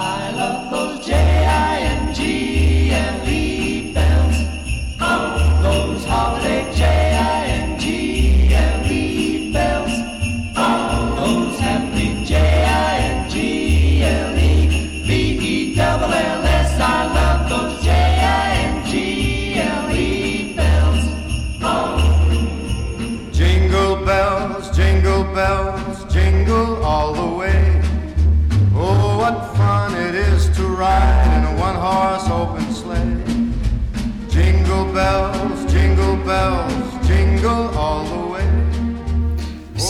I love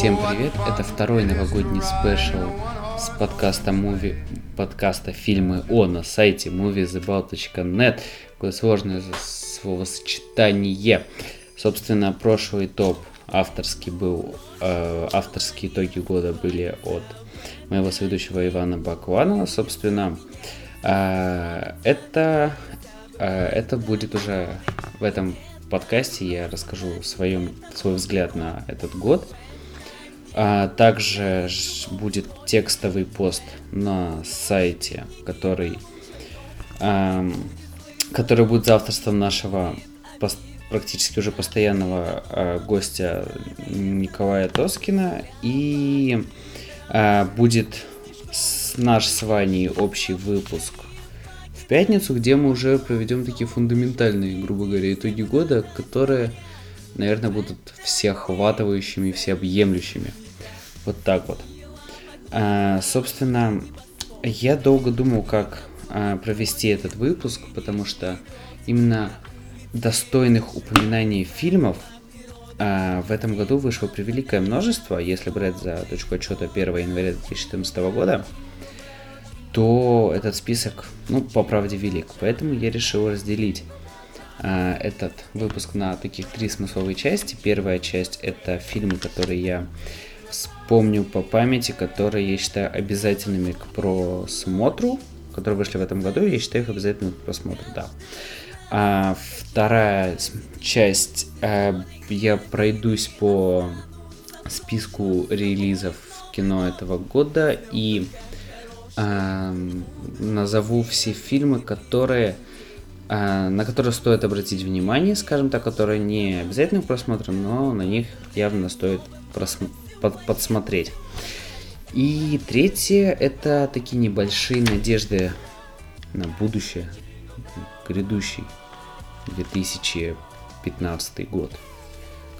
Всем привет! Это второй новогодний спешл с подкаста Movie, подкаста фильмы о на сайте moviesabout.net. Какое сложное словосочетание. Собственно, прошлый топ авторский был, э, авторские итоги года были от моего соведущего Ивана Бакуанова. Собственно, э, это, э, это будет уже в этом подкасте. Я расскажу своем, свой взгляд на этот год. А также будет текстовый пост на сайте, который, ам, который будет за авторством нашего практически уже постоянного а, гостя Николая Тоскина. И а, будет с- наш с Ваней общий выпуск в пятницу, где мы уже проведем такие фундаментальные, грубо говоря, итоги года, которые, наверное, будут всеохватывающими, всеобъемлющими. Вот так вот. А, собственно, я долго думал, как а, провести этот выпуск, потому что именно достойных упоминаний фильмов а, в этом году вышло превеликое множество, если брать за точку отчета 1 января 2014 года, то этот список, ну, по правде велик. Поэтому я решил разделить а, этот выпуск на таких три смысловые части. Первая часть это фильмы, которые я вспомню по памяти, которые я считаю обязательными к просмотру, которые вышли в этом году, я считаю их обязательными к просмотру, да. А вторая часть, э, я пройдусь по списку релизов кино этого года и эм, назову все фильмы, которые а, на которые стоит обратить внимание, скажем так, которые не обязательно к просмотру, но на них явно стоит просм- под- подсмотреть. И третье это такие небольшие надежды на будущее, грядущий 2015 год,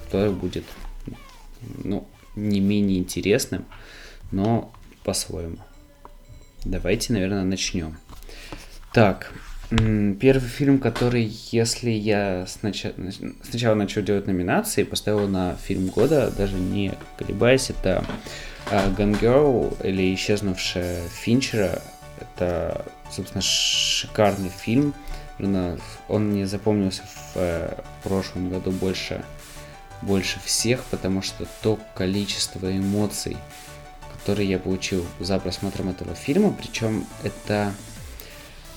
который будет ну, не менее интересным, но по-своему. Давайте, наверное, начнем. Так, первый фильм, который, если я сначала, сначала начал делать номинации, поставил на фильм года, даже не колебаясь, это а, Gone Girl или Исчезнувшая Финчера. Это, собственно, шикарный фильм. Он мне запомнился в э, прошлом году больше, больше всех, потому что то количество эмоций, которые я получил за просмотром этого фильма, причем это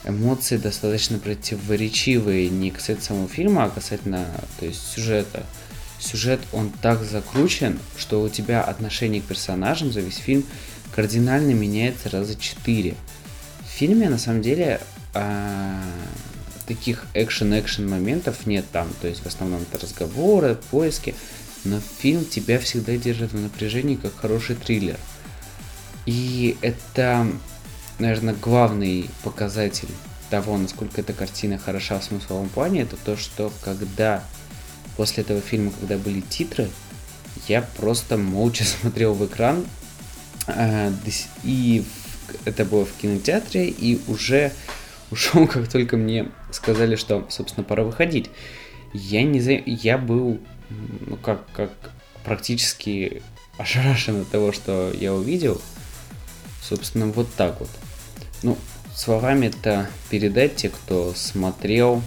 эмоции достаточно противоречивые не касательно самого фильма, а касательно то есть, сюжета. Сюжет, он так закручен, что у тебя отношение к персонажам за весь фильм кардинально меняется раза четыре. В фильме, на самом деле, а, таких экшен-экшен моментов нет там. То есть, в основном это разговоры, поиски. Но фильм тебя всегда держит в напряжении, как хороший триллер. И это, наверное, главный показатель того, насколько эта картина хороша в смысловом плане, это то, что когда после этого фильма, когда были титры, я просто молча смотрел в экран, а, и это было в кинотеатре, и уже ушел, как только мне сказали, что, собственно, пора выходить. Я не за... я был, ну как, как практически ошарашен от того, что я увидел. Собственно, вот так вот. Ну, словами это передать те, кто смотрел,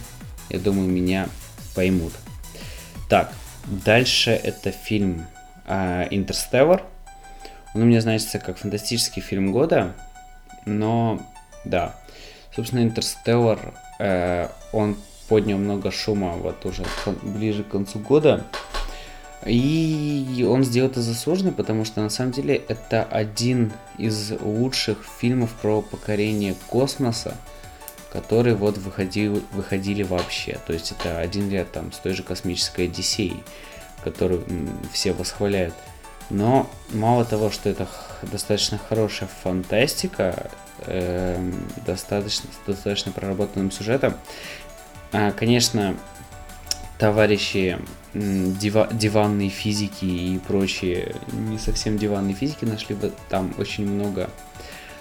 я думаю, меня поймут. Так, дальше это фильм а, «Интерстеллар». Он у меня значится как фантастический фильм года, но да. Собственно, «Интерстеллар», э, он поднял много шума вот уже ближе к концу года. И он сделал это заслуженно, потому что на самом деле это один из лучших фильмов про покорение космоса, которые вот выходили, выходили вообще. То есть это один ряд там с той же космической Одиссеей, которую все восхваляют. Но мало того, что это достаточно хорошая фантастика, э, достаточно, достаточно проработанным сюжетом, э, конечно, товарищи дива, диванные физики и прочие не совсем диванные физики нашли там очень много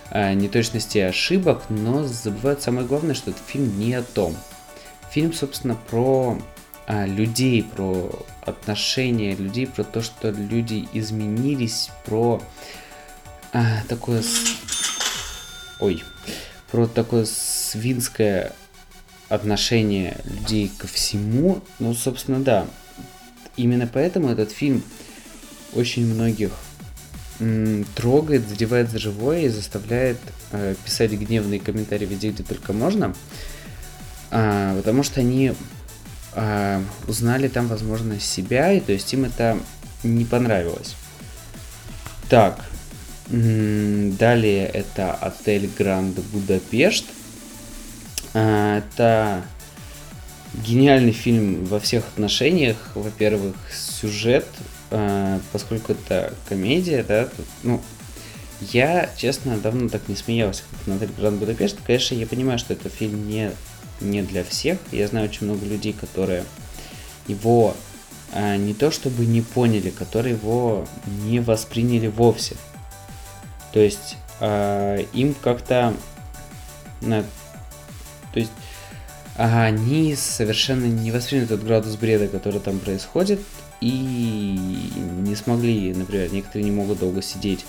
э, неточностей и ошибок, но забывают самое главное, что этот фильм не о том. Фильм, собственно, про а, людей, про отношения людей, про то, что люди изменились, про а, такое... Ой, про такое свинское отношение людей ко всему. Ну, собственно, да. Именно поэтому этот фильм очень многих м, трогает, задевает за живое и заставляет э, писать гневные комментарии везде, где только можно. А, потому что они э, узнали там, возможно, себя, и то есть им это не понравилось. Так, далее это отель Гранд Будапешт. Э, это гениальный фильм во всех отношениях. Во-первых, сюжет, э, поскольку это комедия, да, ну, я, честно, давно так не смеялся, как на отель Гранд Будапешт. Конечно, я понимаю, что это фильм не не для всех. Я знаю очень много людей, которые его а, не то чтобы не поняли, которые его не восприняли вовсе. То есть а, им как-то, на, то есть они совершенно не восприняли тот градус бреда, который там происходит, и не смогли, например, некоторые не могут долго сидеть,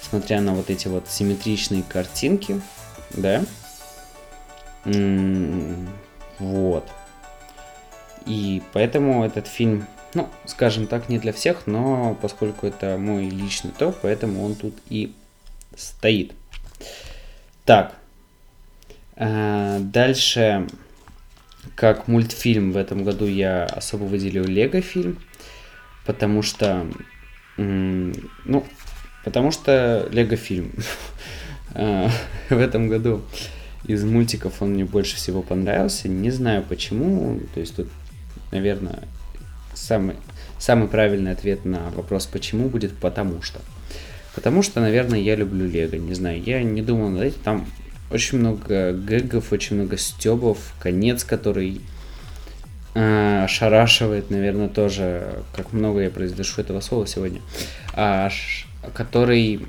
смотря на вот эти вот симметричные картинки, да, вот. И поэтому этот фильм, ну, скажем так, не для всех, но поскольку это мой личный топ, поэтому он тут и стоит. Так. Э, дальше, как мультфильм в этом году я особо выделил Лего фильм, потому что, ну, потому что Лего фильм э, в этом году из мультиков он мне больше всего понравился. Не знаю почему. То есть тут, наверное, самый, самый правильный ответ на вопрос почему будет потому что. Потому что, наверное, я люблю Лего. Не знаю, я не думал над этим. Там очень много гэгов, очень много стебов, конец, который э, ошарашивает, наверное, тоже, как много я произношу этого слова сегодня, а, который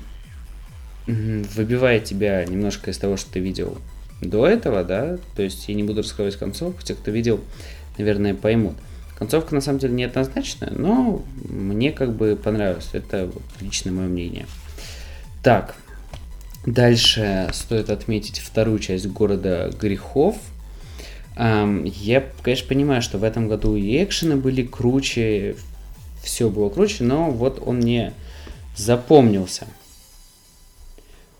выбивает тебя немножко из того, что ты видел до этого, да, то есть я не буду рассказывать концовку, те, кто видел, наверное, поймут. Концовка на самом деле неоднозначная, но мне как бы понравилось, это личное мое мнение. Так, дальше стоит отметить вторую часть города грехов. Я, конечно, понимаю, что в этом году и экшены были круче, все было круче, но вот он мне запомнился.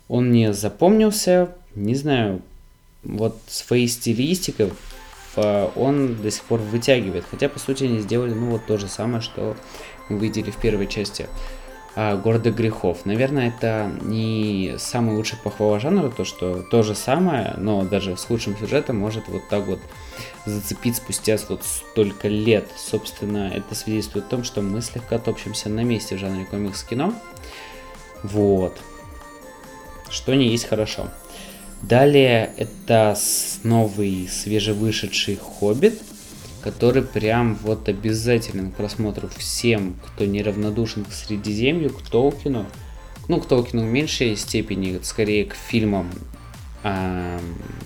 Он мне запомнился, не знаю, вот своей стилистикой он до сих пор вытягивает. Хотя, по сути, они сделали, ну, вот то же самое, что мы видели в первой части а, Города грехов. Наверное, это не самый лучший похвала жанра, то, что то же самое, но даже с худшим сюжетом может вот так вот зацепить спустя вот столько лет. Собственно, это свидетельствует о том, что мы слегка топчемся на месте в жанре комикс-кино. Вот. Что не есть хорошо. Далее это новый свежевышедший «Хоббит», который прям вот обязателен к просмотру всем, кто неравнодушен к Средиземью, к Толкину. Ну, к Толкину в меньшей степени, скорее к фильмам, э,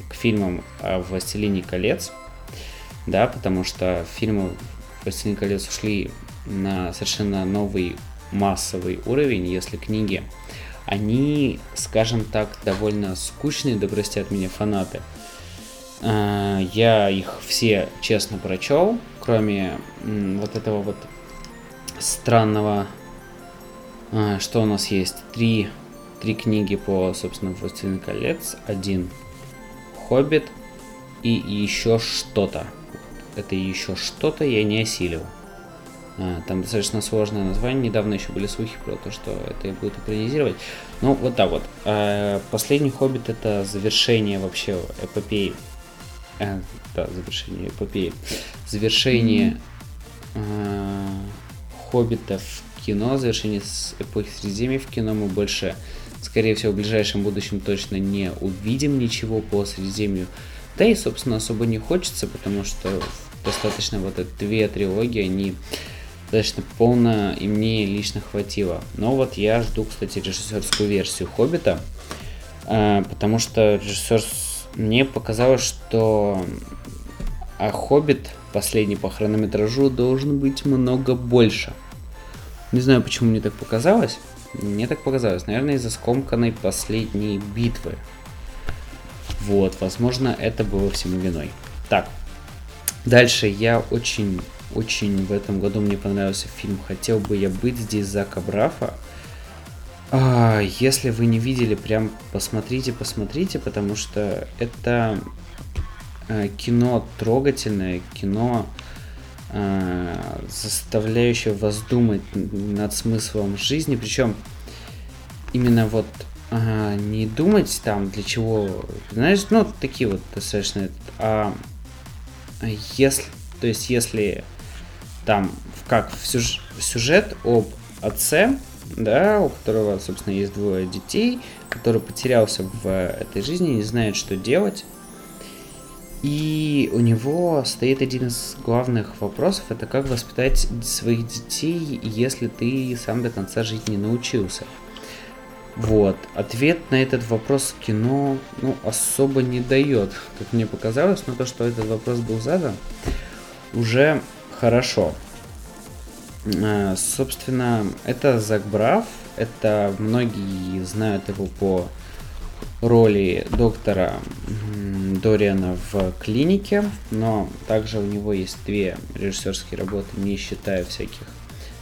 к фильмам о «Властелине колец». Да, потому что фильмы «Властелин колец» ушли на совершенно новый массовый уровень, если книги они, скажем так, довольно скучные, да простят меня фанаты. А, я их все честно прочел, кроме вот этого вот странного, а, что у нас есть, три, три книги по, собственно, «Властелин колец», один «Хоббит» и еще что-то. Это еще что-то я не осилил. А, Там достаточно сложное название. Недавно еще были слухи про то, что это будет экранизировать. Ну, вот так вот. Последний Хоббит это завершение вообще эпопеи. А, да, завершение эпопеи. Завершение а, Хоббита в кино, завершение с эпохи Средиземья в кино мы больше, скорее всего, в ближайшем будущем точно не увидим ничего по Средиземью. Да и, собственно, особо не хочется, потому что достаточно вот эти две трилогии, они достаточно полно, и мне лично хватило. Но вот я жду, кстати, режиссерскую версию Хоббита, а, потому что режиссер мне показалось, что а Хоббит последний по хронометражу должен быть много больше. Не знаю, почему мне так показалось. Мне так показалось. Наверное, из-за скомканной последней битвы. Вот, возможно, это было всему виной. Так, дальше я очень, очень в этом году мне понравился фильм «Хотел бы я быть здесь» Зака Брафа. А, если вы не видели, прям посмотрите, посмотрите, потому что это э, кино трогательное, кино, э, заставляющее вас думать над смыслом жизни, причем именно вот а, не думать там для чего, знаешь, ну такие вот достаточно, а если, то есть если там как в сюж- сюжет об отце, да, у которого, собственно, есть двое детей, который потерялся в этой жизни, не знает, что делать. И у него стоит один из главных вопросов, это как воспитать своих детей, если ты сам до конца жить не научился. Вот. Ответ на этот вопрос кино, ну, особо не дает, как мне показалось, но то, что этот вопрос был задан, уже хорошо. А, Собственно, это Зак Браф, это многие знают его по роли доктора Дориана в клинике, но также у него есть две режиссерские работы, не считая всяких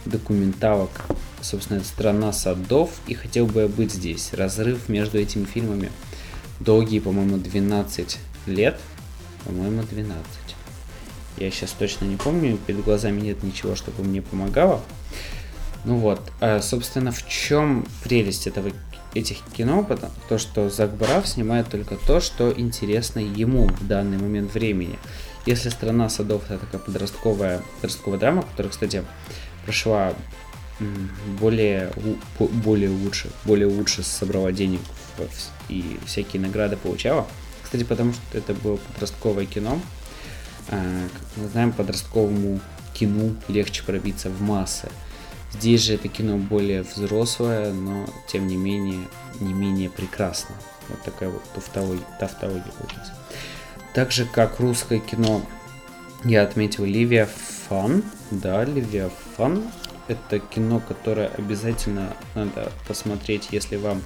документалок. Собственно, это «Страна садов» и «Хотел бы я быть здесь». Разрыв между этими фильмами долгие, по-моему, 12 лет. По-моему, 12. Я сейчас точно не помню, перед глазами нет ничего, чтобы мне помогало. Ну вот, а, собственно, в чем прелесть этого, этих кино? Потому, то, что Зак Браф снимает только то, что интересно ему в данный момент времени. Если «Страна садов» это такая подростковая, подростковая драма, которая, кстати, прошла более, более лучше, более лучше собрала денег и всякие награды получала. Кстати, потому что это было подростковое кино. А, Как мы знаем, подростковому кино легче пробиться в массы. Здесь же это кино более взрослое, но тем не менее, не менее прекрасно. Вот такая вот тавтология, тавтология получилась. Так же, как русское кино, я отметил Ливия Фан. Да, Ливия Фан. Это кино, которое обязательно надо посмотреть, если вам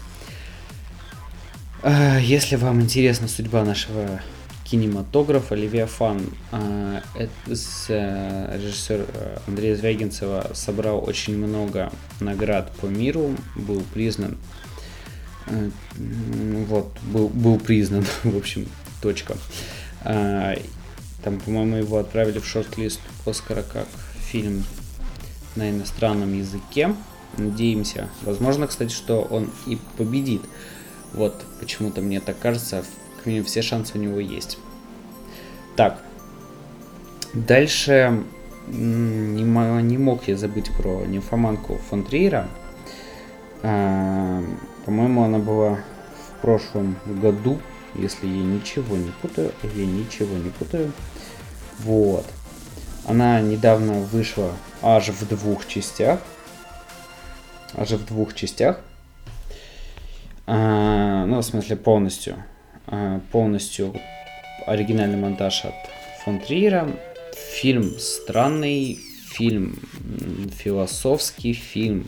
а, Если вам интересна судьба нашего кинематографа, Левиафан, а, с, э, режиссер э, Андрея Звягинцева собрал очень много наград по миру, был признан, э, м, вот, был, был признан, в общем, точка. А, Там, по-моему, его отправили в шорт-лист Оскара как фильм на иностранном языке. Надеемся. Возможно, кстати, что он и победит. Вот почему-то мне так кажется, как минимум все шансы у него есть. Так. Дальше не, не мог я забыть про нимфоманку фон Триера. А, По-моему, она была в прошлом году, если я ничего не путаю, я ничего не путаю. Вот. Она недавно вышла аж в двух частях. Аж в двух частях. А, ну, в смысле, полностью. А, полностью оригинальный монтаж от фон Триера. Фильм странный, фильм философский, фильм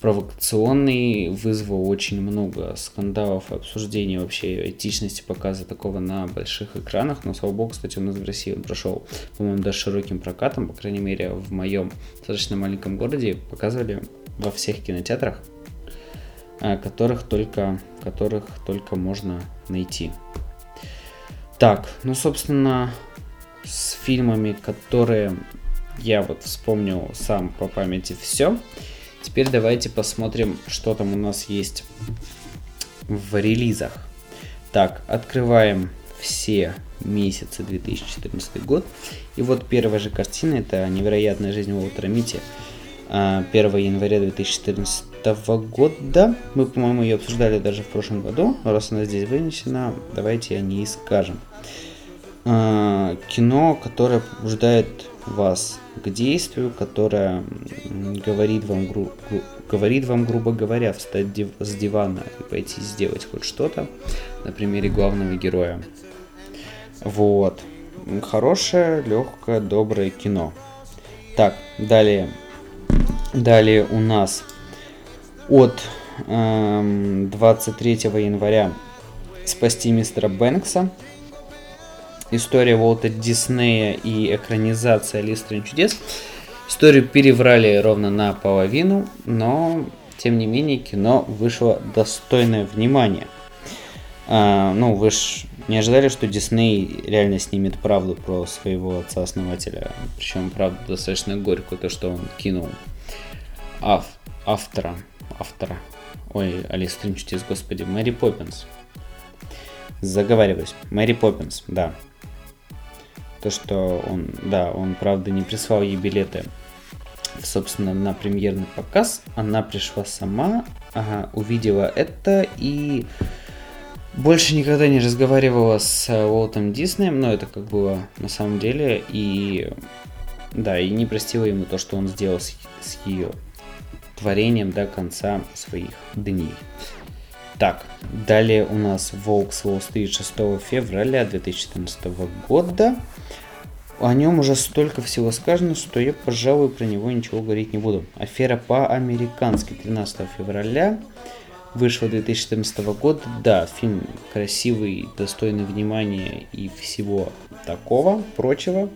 провокационный, вызвал очень много скандалов и обсуждений вообще этичности показа такого на больших экранах. Но, слава богу, кстати, у нас в России он прошел, по-моему, даже широким прокатом, по крайней мере, в моем достаточно маленьком городе показывали во всех кинотеатрах, а, которых только, которых только можно найти. Так, ну, собственно, с фильмами, которые я вот вспомнил сам по памяти все. Теперь давайте посмотрим, что там у нас есть в релизах. Так, открываем все месяцы 2014 год. И вот первая же картина, это «Невероятная жизнь Уолтера Мити», 1 а, января 2014 года. Мы, по-моему, ее обсуждали даже в прошлом году. Раз она здесь вынесена, давайте о ней скажем. А, кино, которое побуждает вас к действию, которое говорит вам, гру- гру- говорит вам, грубо говоря, встать див- с дивана и пойти сделать хоть что-то на примере главного героя. Вот. Хорошее, легкое, доброе кино. Так, далее. Далее у нас от эм, 23 января «Спасти мистера Бэнкса». История Уолта Диснея и экранизация Алисы чудес. Историю переврали ровно наполовину, но тем не менее кино вышло достойное внимания. А, ну, вы ж не ожидали, что Дисней реально снимет правду про своего отца-основателя. Причем правду достаточно горькую, то, что он кинул ав, автора, автора, ой, Алиса Тринчутис, господи, Мэри Поппинс. Заговариваюсь. Мэри Поппинс, да. То, что он, да, он, правда, не прислал ей билеты, собственно, на премьерный показ. Она пришла сама, ага, увидела это и больше никогда не разговаривала с э, Уолтом Диснеем, но это как было на самом деле, и да, и не простила ему то, что он сделал с, с ее творением до конца своих дней. Так, далее у нас Волк с Уолл-стрит 6 февраля 2014 года. О нем уже столько всего сказано, что я, пожалуй, про него ничего говорить не буду. Афера по-американски 13 февраля вышла 2014 года. Да, фильм красивый, достойный внимания и всего такого, прочего.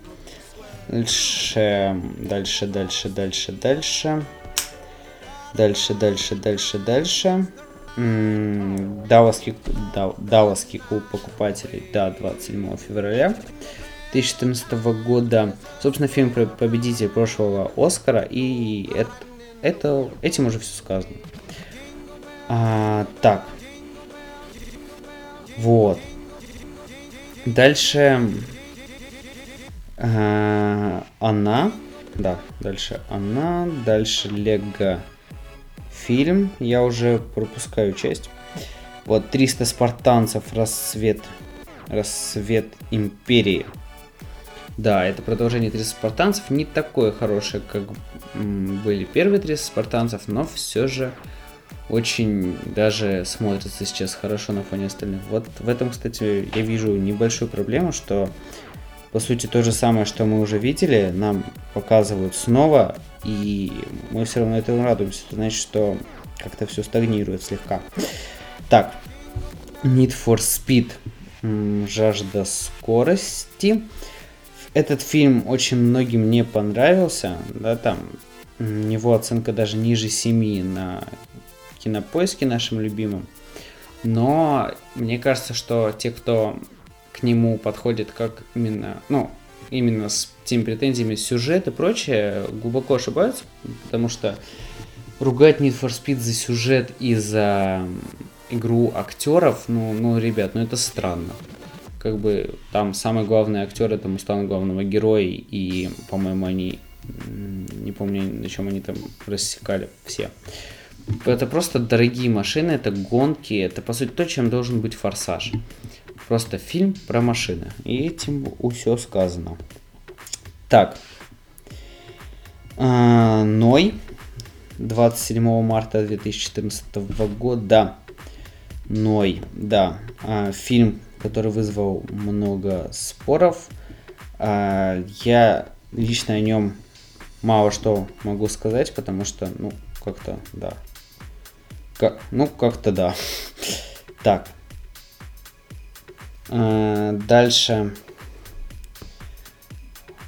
Дальше, дальше, дальше, дальше, дальше. Дальше, дальше, дальше, дальше. Далласский, Далласский клуб покупателей, да, 27 февраля 2014 года. Собственно, фильм про победитель прошлого Оскара, и это, это, этим уже все сказано. А, так. Вот. Дальше а, она. Да, дальше она. Дальше Лего фильм. Я уже пропускаю часть. Вот 300 спартанцев. Рассвет. Рассвет империи. Да, это продолжение 300 спартанцев. Не такое хорошее, как были первые 300 спартанцев, но все же очень даже смотрится сейчас хорошо на фоне остальных. Вот в этом, кстати, я вижу небольшую проблему, что по сути то же самое, что мы уже видели, нам показывают снова, и мы все равно этому радуемся. Это значит, что как-то все стагнирует слегка. Так, Need for Speed, жажда скорости. Этот фильм очень многим не понравился, да, там у него оценка даже ниже 7 на кинопоиске нашим любимым. Но мне кажется, что те, кто к нему подходит как именно, ну, именно с теми претензиями сюжет и прочее, глубоко ошибаются, потому что ругать Need for Speed за сюжет и за игру актеров, ну, ну, ребят, ну это странно. Как бы там самый главный актер это Мустанг главного героя, и, по-моему, они, не помню, на чем они там рассекали все. Это просто дорогие машины, это гонки, это по сути то, чем должен быть форсаж. Просто фильм про машины. И этим все сказано. Так. А, Ной. 27 марта 2014 года. Ной, да. А, фильм, который вызвал много споров. А, я лично о нем мало что могу сказать, потому что, ну, как-то, да, как, ну, как-то да. Так. А, дальше.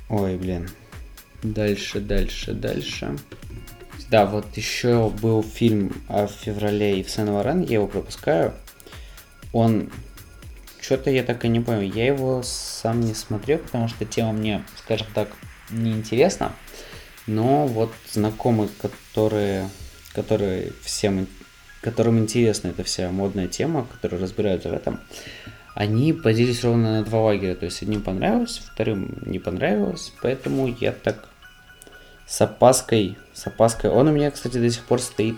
Ой, блин. Дальше, дальше, дальше. Да, вот еще был фильм о феврале и в Сен-Лорен, я его пропускаю. Он... Что-то я так и не понял. Я его сам не смотрел, потому что тема мне, скажем так, неинтересна. интересна Но вот знакомые, которые, которые всем, которым интересна эта вся модная тема, которые разбираются в этом, они поделились ровно на два лагеря. То есть одним понравилось, вторым не понравилось. Поэтому я так с опаской, с опаской. Он у меня, кстати, до сих пор стоит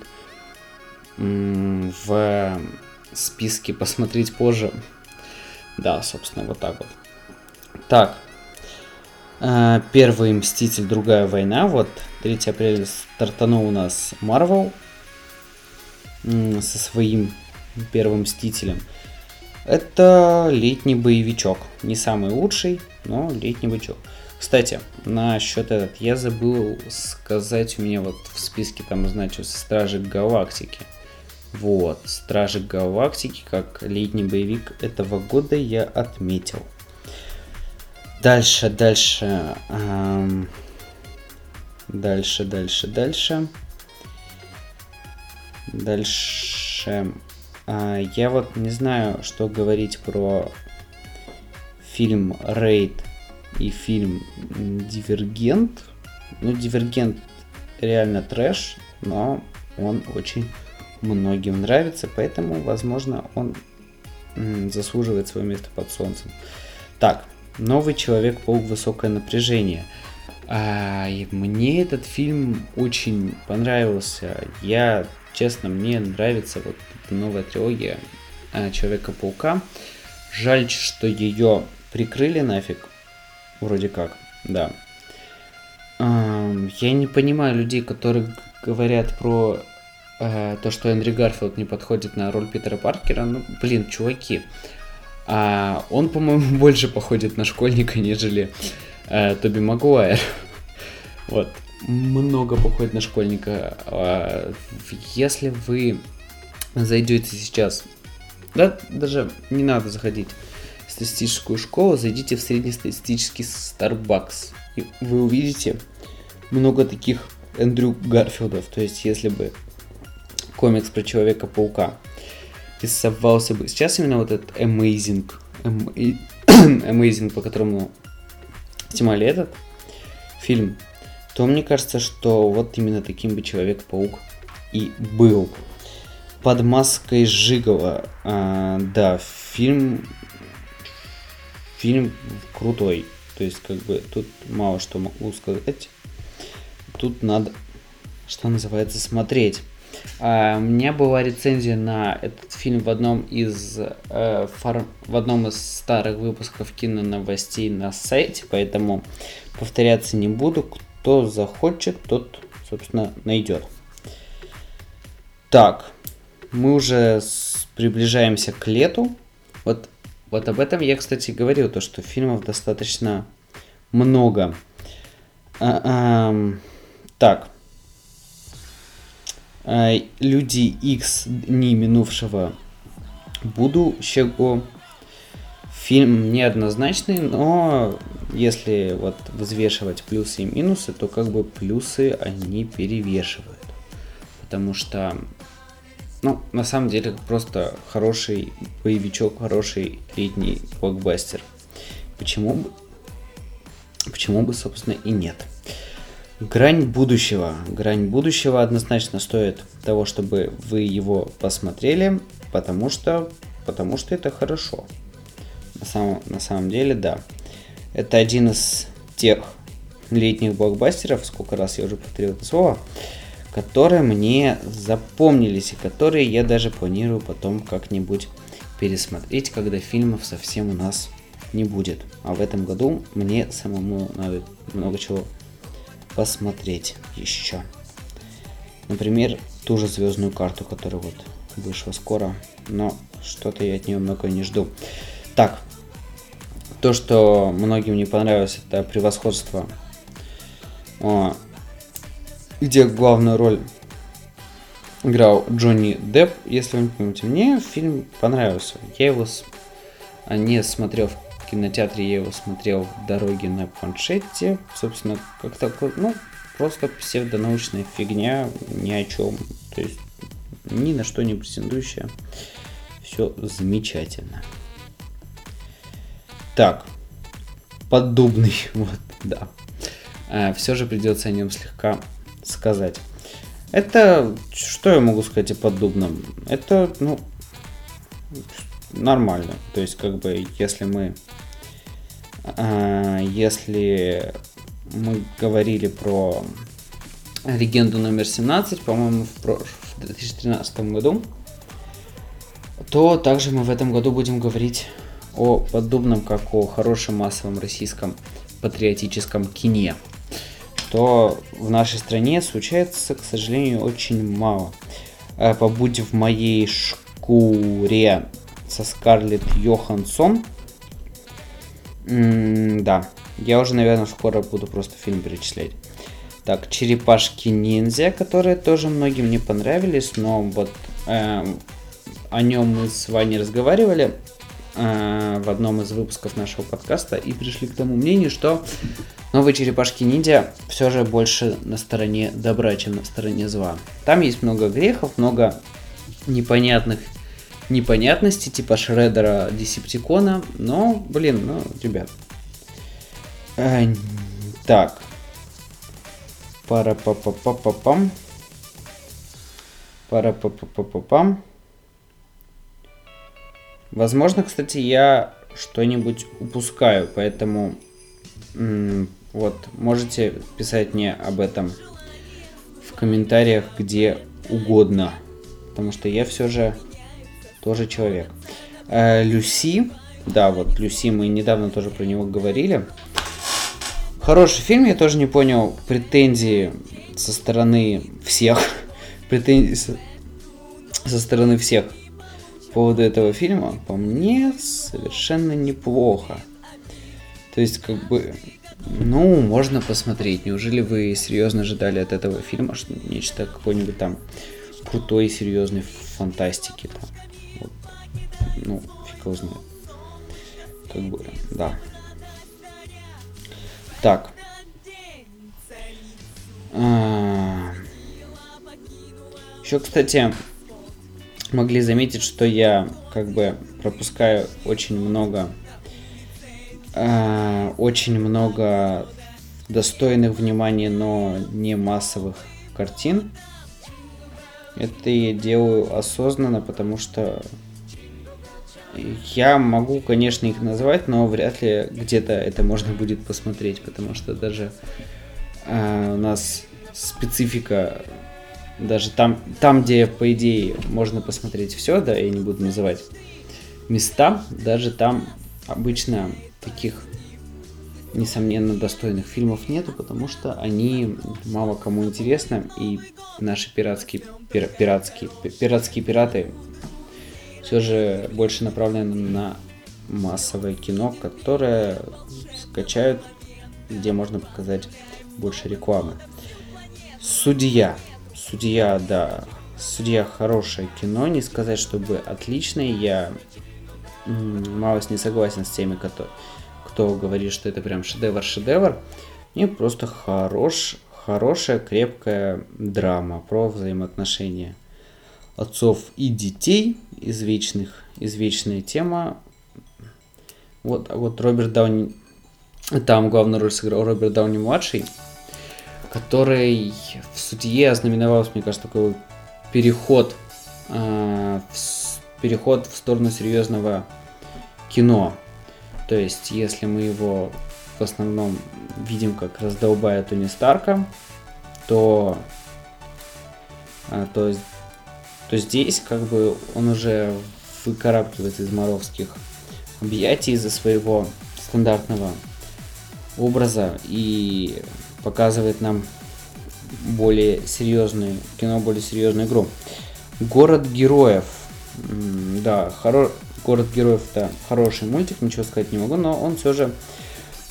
в списке посмотреть позже. Да, собственно, вот так вот. Так. Э, первый Мститель, другая война. Вот 3 апреля стартанул у нас Марвел со своим первым Мстителем. Это летний боевичок. Не самый лучший, но летний боевичок. Кстати, насчет этот, я забыл сказать, у меня вот в списке там значился Стражи Галактики. Вот, Стражи Галактики, как летний боевик этого года я отметил. Дальше, дальше. Эм, дальше, дальше, дальше. Dальше. А, я вот не знаю, что говорить про фильм Рейд и фильм Дивергент. Ну, Дивергент реально трэш, но он очень многим нравится, поэтому, возможно, он заслуживает свое место под солнцем. Так, новый Человек-паук Высокое напряжение. А, мне этот фильм очень понравился. Я честно, мне нравится вот эта новая трилогия э, Человека-паука. Жаль, что ее прикрыли нафиг. Вроде как, да. Я не понимаю людей, которые говорят про э, то, что Эндрю Гарфилд не подходит на роль Питера Паркера. Ну, блин, чуваки. А он, по-моему, больше походит на школьника, нежели э, Тоби Магуайр. Вот много походит на школьника. А, если вы зайдете сейчас, да, даже не надо заходить в статистическую школу, зайдите в среднестатистический Starbucks, и вы увидите много таких Эндрю Гарфилдов. То есть, если бы комикс про Человека-паука рисовался бы... Сейчас именно вот этот Amazing, Amazing, по которому снимали этот фильм, то мне кажется, что вот именно таким бы Человек-паук и был. Под маской Жигова. А, да, фильм... Фильм крутой. То есть, как бы, тут мало что могу сказать. Тут надо, что называется, смотреть. А, у меня была рецензия на этот фильм в одном из э, фор... в одном из старых выпусков кино новостей на сайте, поэтому повторяться не буду. Кто захочет, тот, собственно, найдет. Так, мы уже с... приближаемся к лету. Вот, вот об этом я, кстати, говорил, то, что фильмов достаточно много. А, так. А, Люди X дни минувшего будущего Фильм неоднозначный, но если вот взвешивать плюсы и минусы, то как бы плюсы они перевешивают. Потому что, ну, на самом деле, просто хороший боевичок, хороший летний блокбастер. Почему бы, почему бы, собственно, и нет. Грань будущего. Грань будущего однозначно стоит того, чтобы вы его посмотрели, потому что, потому что это хорошо. На самом, на самом деле, да. Это один из тех летних блокбастеров, сколько раз я уже повторил это слово, которые мне запомнились и которые я даже планирую потом как-нибудь пересмотреть, когда фильмов совсем у нас не будет. А в этом году мне самому надо много чего посмотреть еще. Например, ту же звездную карту, которая вот вышла скоро, но что-то я от нее много не жду. Так, то, что многим не понравилось, это превосходство, где главную роль играл Джонни Депп, если вы не помните. Мне фильм понравился. Я его не смотрел в кинотеатре, я его смотрел в дороге на планшете. Собственно, как такой, ну, просто псевдонаучная фигня, ни о чем. То есть ни на что не претендующая. Все замечательно. Так. Поддубный. Вот, да. все же придется о нем слегка сказать. Это, что я могу сказать о поддубном? Это, ну, нормально. То есть, как бы, если мы, если мы говорили про легенду номер 17, по-моему, в, в 2013 году, то также мы в этом году будем говорить о подобном, как о хорошем массовом российском патриотическом кине, что в нашей стране случается, к сожалению, очень мало. Э, побудь в моей шкуре со Скарлетт Йоханссон. М-да, я уже, наверное, скоро буду просто фильм перечислять. Так, Черепашки-ниндзя, которые тоже многим не понравились, но вот э, о нем мы с Ваней разговаривали э, в одном из выпусков нашего подкаста и пришли к тому мнению, что новые Черепашки-ниндзя все же больше на стороне добра, чем на стороне зла. Там есть много грехов, много непонятных непонятностей, типа Шредера, Десептикона, но, блин, ну, ребят. Э, так, пара па па па па па па пам Возможно, кстати, я что-нибудь упускаю, поэтому вот можете писать мне об этом в комментариях где угодно, потому что я все же тоже человек. Э, Люси, да, вот Люси, мы недавно тоже про него говорили. Хороший фильм, я тоже не понял претензии со стороны всех. Претензии со, стороны всех поводу этого фильма. По мне, совершенно неплохо. То есть, как бы, ну, можно посмотреть. Неужели вы серьезно ожидали от этого фильма что нечто какой-нибудь там крутой, серьезной фантастики там? Вот. Ну, фиг его знает. Как бы, да. Так. А... Еще, кстати, могли заметить, что я как бы пропускаю очень много, э, очень много достойных внимания, но не массовых картин. Это я делаю осознанно, потому что я могу, конечно, их назвать, но вряд ли где-то это можно будет посмотреть, потому что даже э, у нас специфика, даже там, там, где, по идее, можно посмотреть все, да, я не буду называть места, даже там обычно таких несомненно достойных фильмов нету, потому что они мало кому интересны, и наши пиратские, пир, пиратские, пиратские пираты все же больше направлено на массовое кино, которое скачают, где можно показать больше рекламы. Судья. Судья, да. Судья хорошее кино, не сказать, чтобы отличное. Я малость не согласен с теми, кто, кто говорит, что это прям шедевр-шедевр. Мне просто хорош, хорошая, крепкая драма про взаимоотношения отцов и детей, извечных, извечная тема. Вот, а вот Роберт Дауни, там главную роль сыграл Роберт Дауни младший, который в судье ознаменовался, мне кажется, такой переход, в, переход в сторону серьезного кино. То есть, если мы его в основном видим как раздолбая Тони Старка, то, а, то то здесь как бы он уже выкарабкивается из моровских объятий из-за своего стандартного образа и показывает нам более серьезную кино, более серьезную игру. Город героев. Да, хоро... Город героев это хороший мультик, ничего сказать не могу, но он все же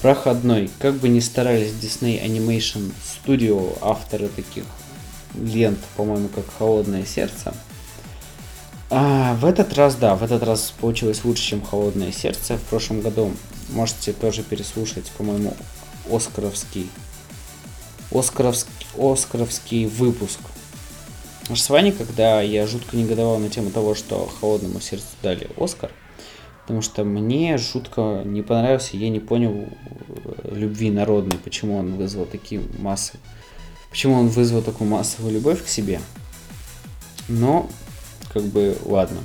проходной. Как бы ни старались Disney Animation Studio, авторы таких лент, по-моему, как «Холодное сердце». А, в этот раз, да, в этот раз получилось лучше, чем «Холодное сердце». В прошлом году можете тоже переслушать, по-моему, Оскаровский, Оскаровский, Оскаровский выпуск. Аж с Ваней, когда я жутко негодовал на тему того, что «Холодному сердцу» дали Оскар, Потому что мне жутко не понравился, я не понял э, любви народной, почему он вызвал такие массы. Почему он вызвал такую массовую любовь к себе. Но, как бы, ладно.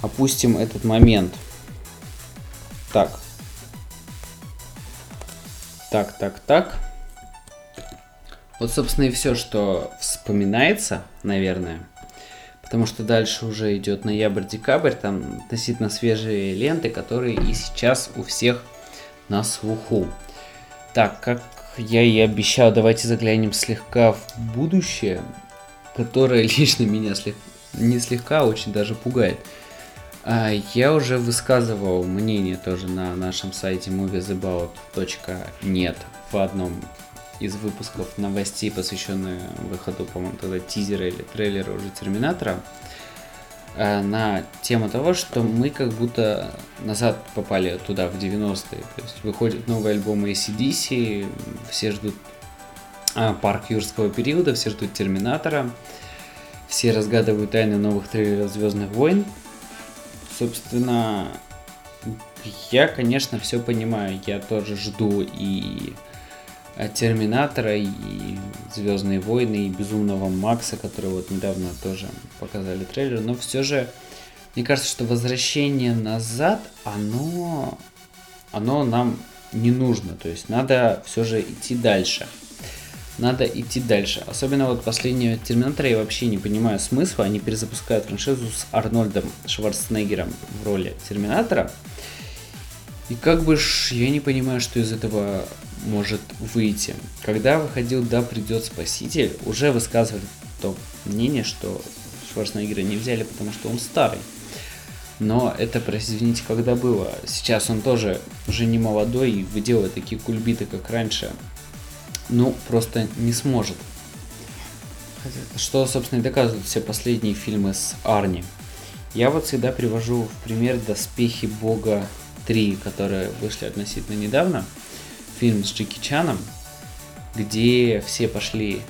Опустим этот момент. Так. Так, так, так. Вот, собственно, и все, что вспоминается, наверное. Потому что дальше уже идет ноябрь-декабрь, там относительно свежие ленты, которые и сейчас у всех на слуху. Так, как я и обещал, давайте заглянем слегка в будущее, которое лично меня слег... не слегка, а очень даже пугает. А, я уже высказывал мнение тоже на нашем сайте moviesabout.net в одном из выпусков новостей, посвященных выходу, по-моему, тогда тизера или трейлера уже Терминатора, а, на тему того, что мы как будто назад попали туда, в 90-е. То есть выходит новый альбом ACDC, все ждут а, парк юрского периода, все ждут Терминатора, все разгадывают тайны новых трейлеров Звездных войн, собственно, я, конечно, все понимаю. Я тоже жду и Терминатора, и Звездные войны, и Безумного Макса, который вот недавно тоже показали трейлер. Но все же, мне кажется, что возвращение назад, оно, оно нам не нужно. То есть надо все же идти дальше надо идти дальше. Особенно вот последнего Терминатора я вообще не понимаю смысла. Они перезапускают франшизу с Арнольдом Шварценеггером в роли Терминатора. И как бы ж я не понимаю, что из этого может выйти. Когда выходил «Да, придет Спаситель», уже высказывали то мнение, что Шварценеггера не взяли, потому что он старый. Но это, извините, когда было. Сейчас он тоже уже не молодой и выделывает такие кульбиты, как раньше ну, просто не сможет. Что, собственно, и доказывают все последние фильмы с Арни. Я вот всегда привожу в пример «Доспехи Бога 3», которые вышли относительно недавно. Фильм с Джеки Чаном, где все пошли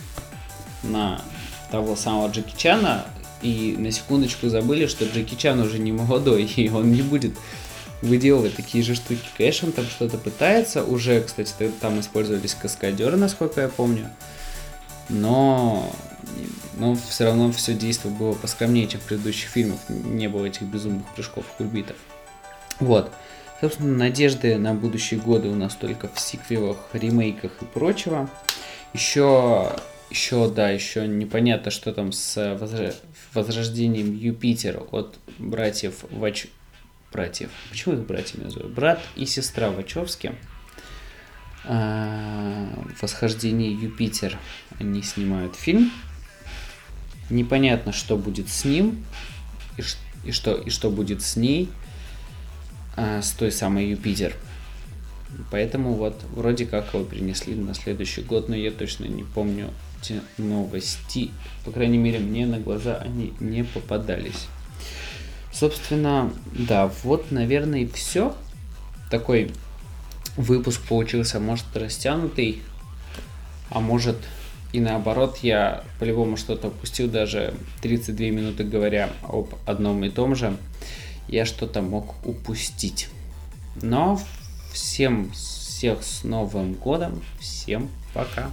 на того самого Джеки Чана и на секундочку забыли, что Джеки Чан уже не молодой, и он не будет выделывать такие же штуки. Конечно, он там что-то пытается. Уже, кстати, там использовались каскадеры, насколько я помню. Но, но все равно все действие было поскромнее, чем в предыдущих фильмах. Не было этих безумных прыжков кульбитов. Вот. Собственно, надежды на будущие годы у нас только в сиквелах, ремейках и прочего. Еще, еще, да, еще непонятно, что там с возрождением Юпитер от братьев Вач братьев. Почему их братьями называют? Брат и сестра Вачовски. А, Восхождение Юпитер. Они снимают фильм. Непонятно, что будет с ним и, что, и что будет с ней, а, с той самой Юпитер. Поэтому вот вроде как его принесли на следующий год, но я точно не помню те новости. По крайней мере, мне на глаза они не попадались. Собственно, да, вот, наверное, все. Такой выпуск получился, может, растянутый, а может и наоборот, я по-любому что-то упустил, даже 32 минуты говоря об одном и том же, я что-то мог упустить. Но всем всех с Новым годом, всем пока.